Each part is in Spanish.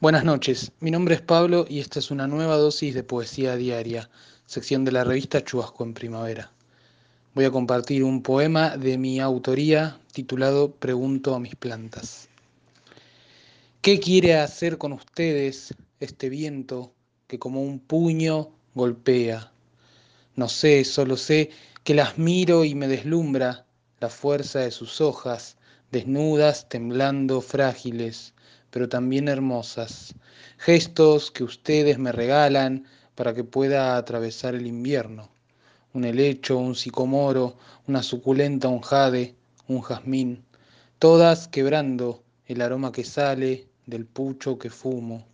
Buenas noches, mi nombre es Pablo y esta es una nueva dosis de poesía diaria, sección de la revista Chubasco en Primavera. Voy a compartir un poema de mi autoría titulado Pregunto a mis plantas. ¿Qué quiere hacer con ustedes este viento que como un puño golpea? No sé, solo sé que las miro y me deslumbra la fuerza de sus hojas, desnudas, temblando, frágiles, pero también hermosas, gestos que ustedes me regalan para que pueda atravesar el invierno. Un helecho, un sicomoro, una suculenta, un jade, un jazmín, todas quebrando el aroma que sale del pucho que fumo.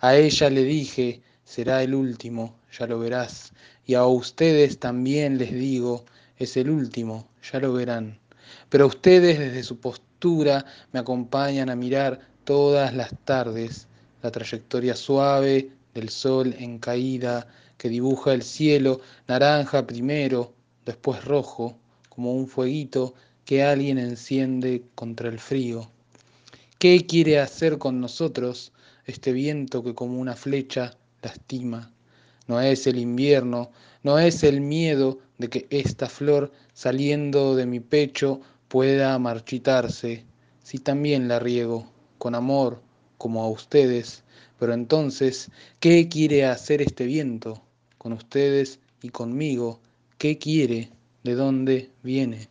A ella le dije, será el último, ya lo verás, y a ustedes también les digo, es el último, ya lo verán. Pero ustedes desde su postura me acompañan a mirar todas las tardes la trayectoria suave del sol en caída que dibuja el cielo naranja primero, después rojo, como un fueguito que alguien enciende contra el frío. ¿Qué quiere hacer con nosotros este viento que como una flecha lastima? No es el invierno, no es el miedo de que esta flor saliendo de mi pecho pueda marchitarse, si también la riego con amor como a ustedes, pero entonces, ¿qué quiere hacer este viento con ustedes y conmigo? ¿Qué quiere? ¿De dónde viene?